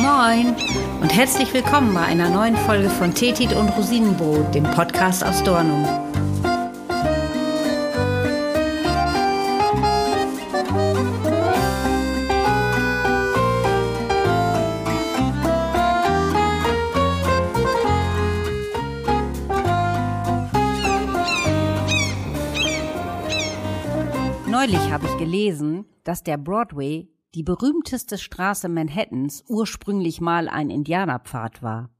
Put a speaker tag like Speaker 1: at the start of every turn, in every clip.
Speaker 1: Moin und herzlich willkommen bei einer neuen Folge von Tetit und Rosinenbrot, dem Podcast aus Dornum. Neulich habe ich gelesen, dass der Broadway die berühmteste Straße Manhattans ursprünglich mal ein Indianerpfad war.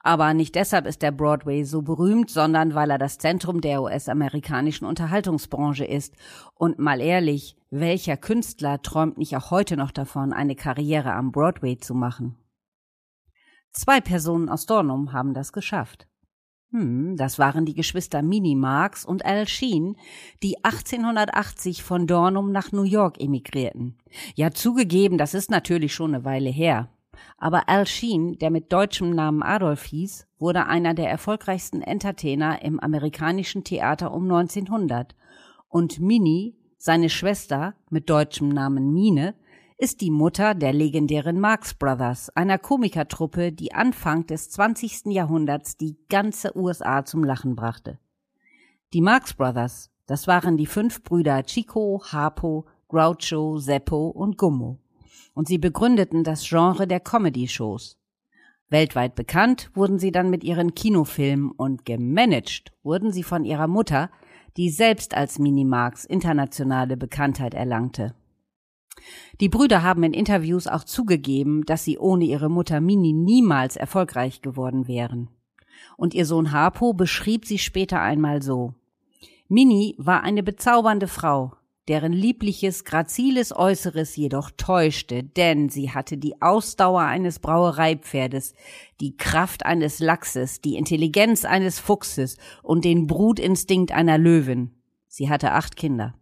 Speaker 1: Aber nicht deshalb ist der Broadway so berühmt, sondern weil er das Zentrum der US-amerikanischen Unterhaltungsbranche ist. Und mal ehrlich, welcher Künstler träumt nicht auch heute noch davon, eine Karriere am Broadway zu machen? Zwei Personen aus Dornum haben das geschafft. Hm, das waren die Geschwister Minnie Marks und Al Sheen, die 1880 von Dornum nach New York emigrierten. Ja, zugegeben, das ist natürlich schon eine Weile her. Aber Al Sheen, der mit deutschem Namen Adolf hieß, wurde einer der erfolgreichsten Entertainer im amerikanischen Theater um 1900. Und Minnie, seine Schwester mit deutschem Namen Mine, ist die Mutter der legendären Marx Brothers, einer Komikertruppe, die Anfang des 20. Jahrhunderts die ganze USA zum Lachen brachte. Die Marx Brothers, das waren die fünf Brüder Chico, Harpo, Groucho, Seppo und Gummo. Und sie begründeten das Genre der Comedy-Shows. Weltweit bekannt wurden sie dann mit ihren Kinofilmen und gemanagt wurden sie von ihrer Mutter, die selbst als Minimarx internationale Bekanntheit erlangte. Die Brüder haben in Interviews auch zugegeben, dass sie ohne ihre Mutter Mini niemals erfolgreich geworden wären. Und ihr Sohn Harpo beschrieb sie später einmal so. Mini war eine bezaubernde Frau, deren liebliches, graziles Äußeres jedoch täuschte, denn sie hatte die Ausdauer eines Brauereipferdes, die Kraft eines Lachses, die Intelligenz eines Fuchses und den Brutinstinkt einer Löwin. Sie hatte acht Kinder.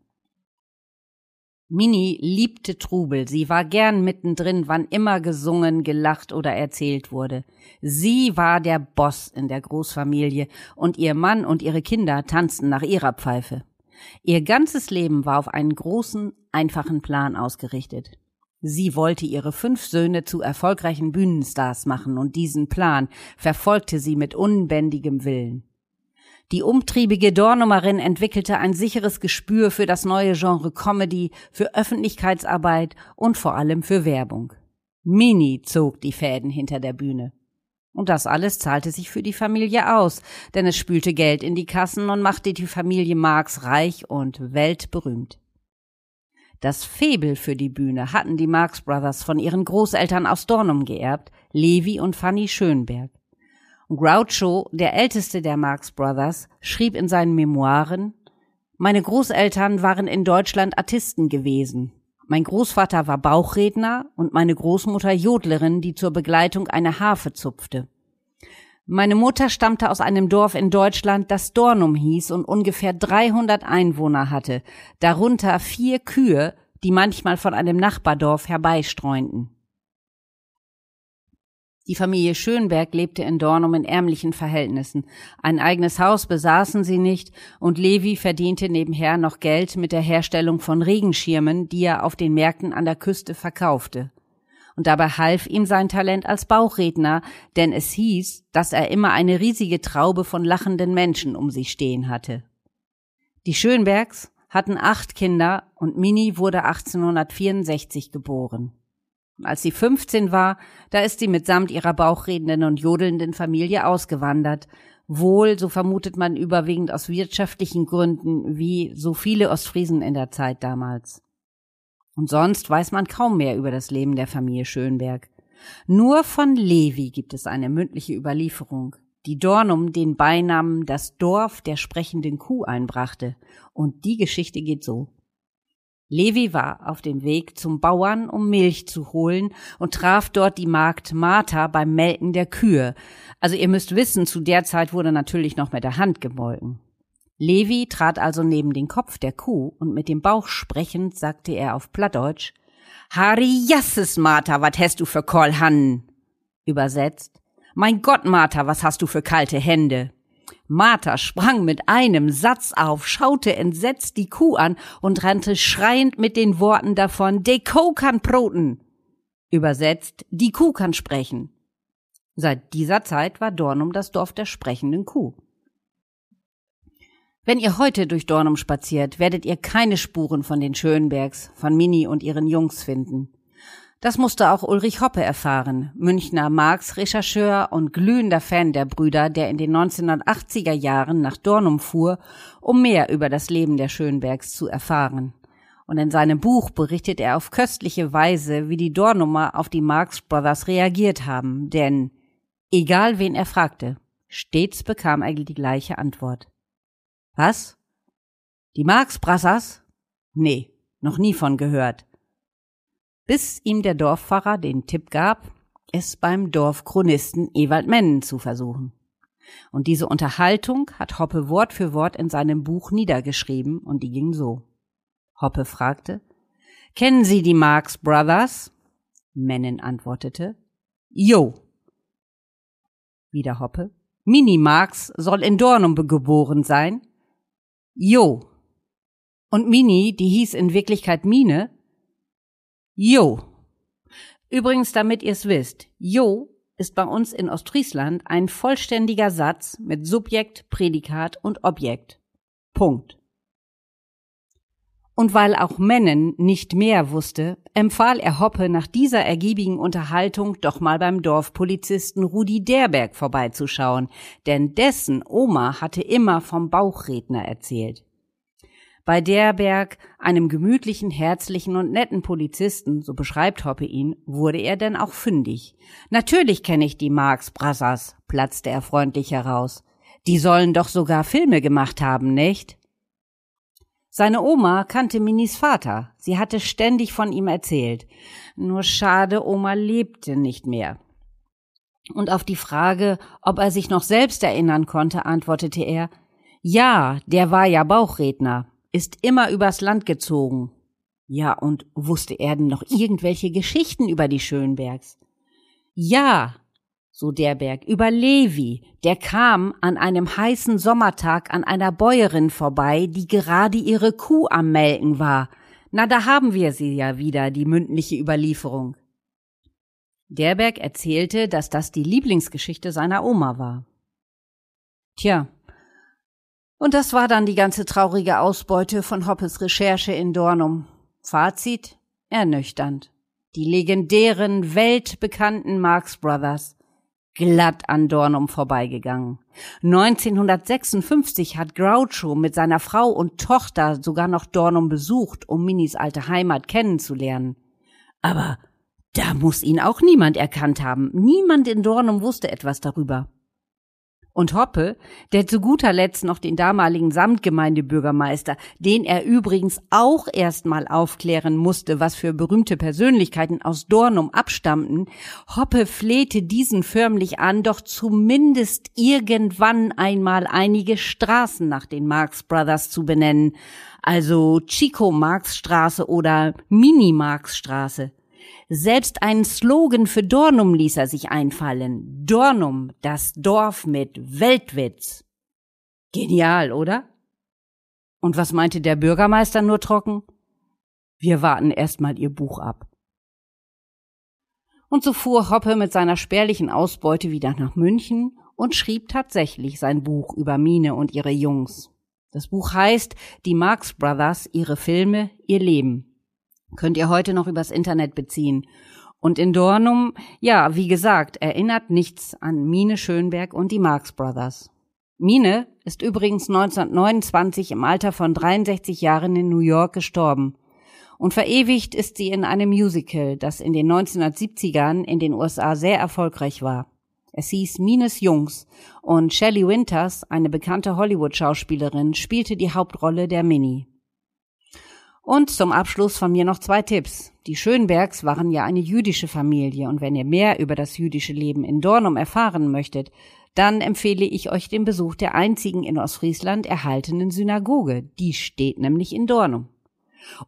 Speaker 1: Mini liebte Trubel, sie war gern mittendrin, wann immer gesungen, gelacht oder erzählt wurde. Sie war der Boss in der Großfamilie und ihr Mann und ihre Kinder tanzten nach ihrer Pfeife. Ihr ganzes Leben war auf einen großen, einfachen Plan ausgerichtet. Sie wollte ihre fünf Söhne zu erfolgreichen Bühnenstars machen und diesen Plan verfolgte sie mit unbändigem Willen. Die umtriebige Dornumerin entwickelte ein sicheres Gespür für das neue Genre Comedy, für Öffentlichkeitsarbeit und vor allem für Werbung. Mini zog die Fäden hinter der Bühne. Und das alles zahlte sich für die Familie aus, denn es spülte Geld in die Kassen und machte die Familie Marx reich und weltberühmt. Das Febel für die Bühne hatten die Marx Brothers von ihren Großeltern aus Dornum geerbt, Levi und Fanny Schönberg. Groucho, der älteste der Marx Brothers, schrieb in seinen Memoiren Meine Großeltern waren in Deutschland Artisten gewesen. Mein Großvater war Bauchredner und meine Großmutter Jodlerin, die zur Begleitung eine Harfe zupfte. Meine Mutter stammte aus einem Dorf in Deutschland, das Dornum hieß und ungefähr 300 Einwohner hatte, darunter vier Kühe, die manchmal von einem Nachbardorf herbeistreunten. Die Familie Schönberg lebte in Dornum in ärmlichen Verhältnissen. Ein eigenes Haus besaßen sie nicht und Levi verdiente nebenher noch Geld mit der Herstellung von Regenschirmen, die er auf den Märkten an der Küste verkaufte. Und dabei half ihm sein Talent als Bauchredner, denn es hieß, dass er immer eine riesige Traube von lachenden Menschen um sich stehen hatte. Die Schönbergs hatten acht Kinder und Mini wurde 1864 geboren. Als sie 15 war, da ist sie mitsamt ihrer bauchredenden und jodelnden Familie ausgewandert. Wohl, so vermutet man überwiegend aus wirtschaftlichen Gründen, wie so viele Ostfriesen in der Zeit damals. Und sonst weiß man kaum mehr über das Leben der Familie Schönberg. Nur von Levi gibt es eine mündliche Überlieferung, die Dornum den Beinamen das Dorf der sprechenden Kuh einbrachte. Und die Geschichte geht so. Levi war auf dem Weg zum Bauern, um Milch zu holen und traf dort die Magd Martha beim Melken der Kühe. Also ihr müsst wissen, zu der Zeit wurde natürlich noch mit der Hand gemolken. Levi trat also neben den Kopf der Kuh und mit dem Bauch sprechend sagte er auf Plattdeutsch, Harry Jasses, Martha, wat hast du für Kolhannen? Übersetzt, mein Gott, Martha, was hast du für kalte Hände? Martha sprang mit einem Satz auf, schaute entsetzt die Kuh an und rannte schreiend mit den Worten davon, de Ko kann proten. Übersetzt, die Kuh kann sprechen. Seit dieser Zeit war Dornum das Dorf der sprechenden Kuh. Wenn ihr heute durch Dornum spaziert, werdet ihr keine Spuren von den Schönbergs, von Mini und ihren Jungs finden. Das musste auch Ulrich Hoppe erfahren, Münchner Marx-Rechercheur und glühender Fan der Brüder, der in den 1980er Jahren nach Dornum fuhr, um mehr über das Leben der Schönbergs zu erfahren. Und in seinem Buch berichtet er auf köstliche Weise, wie die Dornumer auf die Marx Brothers reagiert haben, denn egal wen er fragte, stets bekam er die gleiche Antwort. Was? Die Marx Brothers? Nee, noch nie von gehört bis ihm der Dorfpfarrer den Tipp gab, es beim Dorfchronisten Ewald Mennen zu versuchen. Und diese Unterhaltung hat Hoppe Wort für Wort in seinem Buch niedergeschrieben und die ging so. Hoppe fragte, Kennen Sie die Marx Brothers? Mennen antwortete, Jo. Wieder Hoppe. Mini Marx soll in Dornum geboren sein? Jo. Und Mini, die hieß in Wirklichkeit Mine? Jo. Übrigens, damit ihr's wisst, Jo ist bei uns in Ostfriesland ein vollständiger Satz mit Subjekt, Prädikat und Objekt. Punkt. Und weil auch Mennen nicht mehr wusste, empfahl er Hoppe nach dieser ergiebigen Unterhaltung doch mal beim Dorfpolizisten Rudi Derberg vorbeizuschauen, denn dessen Oma hatte immer vom Bauchredner erzählt. Bei Derberg, einem gemütlichen, herzlichen und netten Polizisten, so beschreibt Hoppe ihn, wurde er denn auch fündig. Natürlich kenne ich die Marx Brassers, platzte er freundlich heraus. Die sollen doch sogar Filme gemacht haben, nicht? Seine Oma kannte Minis Vater. Sie hatte ständig von ihm erzählt. Nur schade, Oma lebte nicht mehr. Und auf die Frage, ob er sich noch selbst erinnern konnte, antwortete er, ja, der war ja Bauchredner ist immer übers Land gezogen. Ja, und wusste er denn noch irgendwelche Geschichten über die Schönbergs? Ja, so der Berg, über Levi, der kam an einem heißen Sommertag an einer Bäuerin vorbei, die gerade ihre Kuh am Melken war. Na, da haben wir sie ja wieder, die mündliche Überlieferung. Derberg erzählte, dass das die Lieblingsgeschichte seiner Oma war. Tja, und das war dann die ganze traurige Ausbeute von Hoppes Recherche in Dornum. Fazit ernüchternd. Die legendären, weltbekannten Marx Brothers glatt an Dornum vorbeigegangen. 1956 hat Groucho mit seiner Frau und Tochter sogar noch Dornum besucht, um Minis alte Heimat kennenzulernen. Aber da muss ihn auch niemand erkannt haben. Niemand in Dornum wusste etwas darüber. Und Hoppe, der zu guter Letzt noch den damaligen Samtgemeindebürgermeister, den er übrigens auch erstmal aufklären musste, was für berühmte Persönlichkeiten aus Dornum abstammten, Hoppe flehte diesen förmlich an, doch zumindest irgendwann einmal einige Straßen nach den Marx Brothers zu benennen, also Chico Marx Straße oder Mini Marx Straße. Selbst einen Slogan für Dornum ließ er sich einfallen. Dornum, das Dorf mit Weltwitz. Genial, oder? Und was meinte der Bürgermeister nur trocken? Wir warten erst mal ihr Buch ab. Und so fuhr Hoppe mit seiner spärlichen Ausbeute wieder nach München und schrieb tatsächlich sein Buch über Mine und ihre Jungs. Das Buch heißt Die Marx Brothers, ihre Filme, ihr Leben könnt ihr heute noch übers Internet beziehen. Und in Dornum, ja, wie gesagt, erinnert nichts an Mine Schönberg und die Marx Brothers. Mine ist übrigens 1929 im Alter von 63 Jahren in New York gestorben. Und verewigt ist sie in einem Musical, das in den 1970ern in den USA sehr erfolgreich war. Es hieß Mines Jungs und Shelley Winters, eine bekannte Hollywood-Schauspielerin, spielte die Hauptrolle der Minnie. Und zum Abschluss von mir noch zwei Tipps. Die Schönbergs waren ja eine jüdische Familie und wenn ihr mehr über das jüdische Leben in Dornum erfahren möchtet, dann empfehle ich euch den Besuch der einzigen in Ostfriesland erhaltenen Synagoge. Die steht nämlich in Dornum.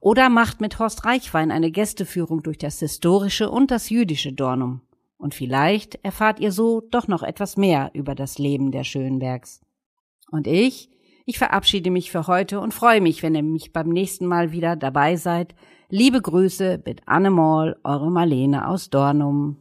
Speaker 1: Oder macht mit Horst Reichwein eine Gästeführung durch das historische und das jüdische Dornum. Und vielleicht erfahrt ihr so doch noch etwas mehr über das Leben der Schönbergs. Und ich ich verabschiede mich für heute und freue mich, wenn ihr mich beim nächsten Mal wieder dabei seid. Liebe Grüße mit Annemol, eure Marlene aus Dornum.